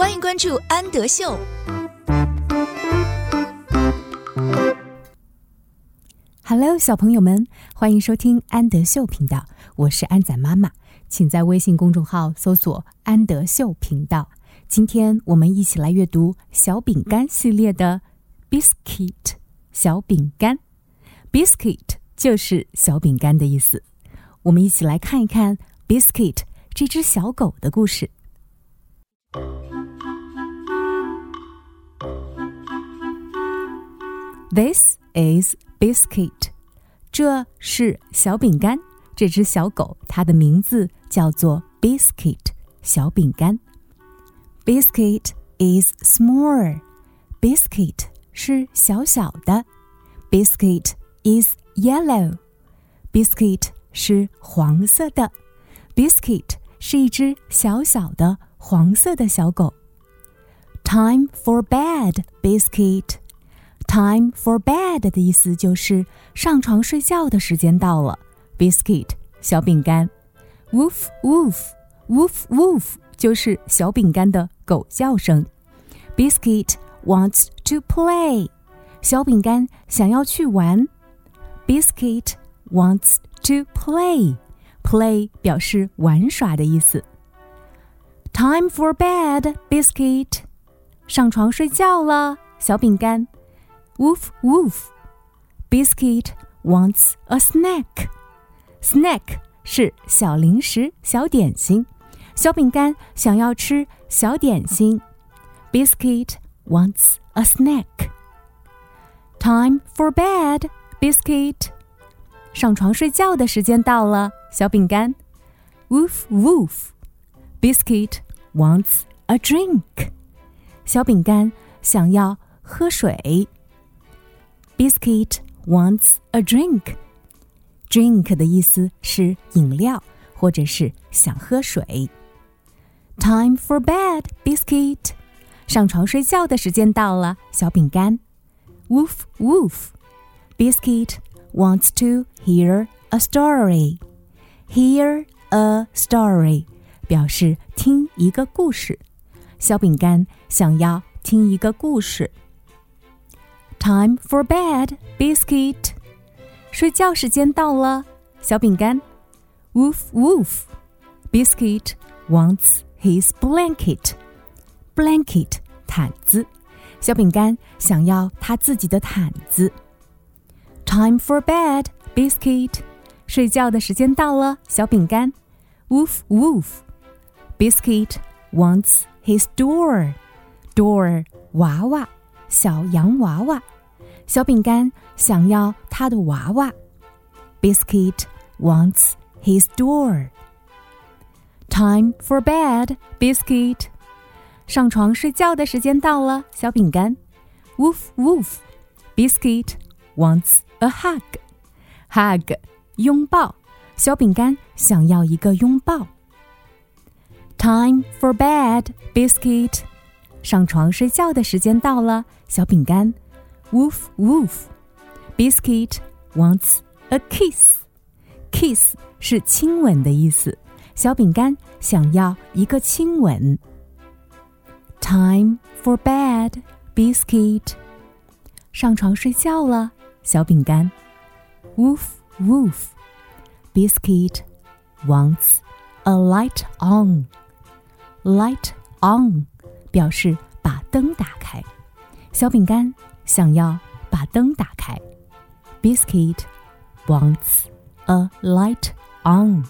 欢迎关注安德秀。Hello，小朋友们，欢迎收听安德秀频道，我是安仔妈妈，请在微信公众号搜索“安德秀频道”。今天我们一起来阅读小饼干系列的 biscuit 小饼干，biscuit 就是小饼干的意思。我们一起来看一看 biscuit 这只小狗的故事。This is biscuit，这是小饼干。这只小狗，它的名字叫做 biscuit，小饼干。Biscuit is small. Biscuit 是小小的。Biscuit is yellow. Biscuit 是黄色的。Biscuit 是一只小小的黄色的小狗。Time for bed, Biscuit. Time for bed 的意思就是上床睡觉的时间到了。Biscuit 小饼干。Woof woof, woof woof 就是小饼干的狗叫声。Biscuit wants to play. 小饼干想要去玩。Biscuit wants to play. Play 表示玩耍的意思。Time for bed, Biscuit. 上床睡觉了，小饼干。Woof woof. Biscuit wants a snack. Snack 是小零食、小点心。小饼干想要吃小点心。Biscuit wants a snack. Time for bed, Biscuit. 上床睡觉的时间到了，小饼干。Woof woof. Biscuit wants a drink. 小饼干想要喝水。 Biscuit wants a drink. Drink 的意思是饮料，或者是想喝水。Time for bed, Biscuit. 上床睡觉的时间到了，小饼干。Woof woof. Biscuit wants to hear a story. Hear a story 表示听一个故事。小饼干想要听一个故事。 Time for bed, Biscuit. 睡觉时间到了，小饼干。Woof woof. Biscuit wants his blanket. Blanket 毯子，小饼干想要他自己的毯子。Time for bed, Biscuit. 睡觉的时间到了，小饼干。Woof woof. Biscuit wants his door. Door 娃娃， 小洋娃娃。小饼干想要他的娃娃。Biscuit wants his door. Time for bed, Biscuit. 上床睡觉的时间到了，小饼干。Woof woof. Biscuit wants a hug. Hug 拥抱，小饼干想要一个拥抱。Time for bed, Biscuit. 上床睡觉的时间到了，小饼干。Woof woof. Biscuit wants a kiss. Kiss 是亲吻的意思，小饼干想要一个亲吻。Time for bed, Biscuit. 上床睡觉了，小饼干。Woof woof. Biscuit wants a light on. Light on 表示把灯打开，小饼干想要把灯打开。Biscuit wants a light on.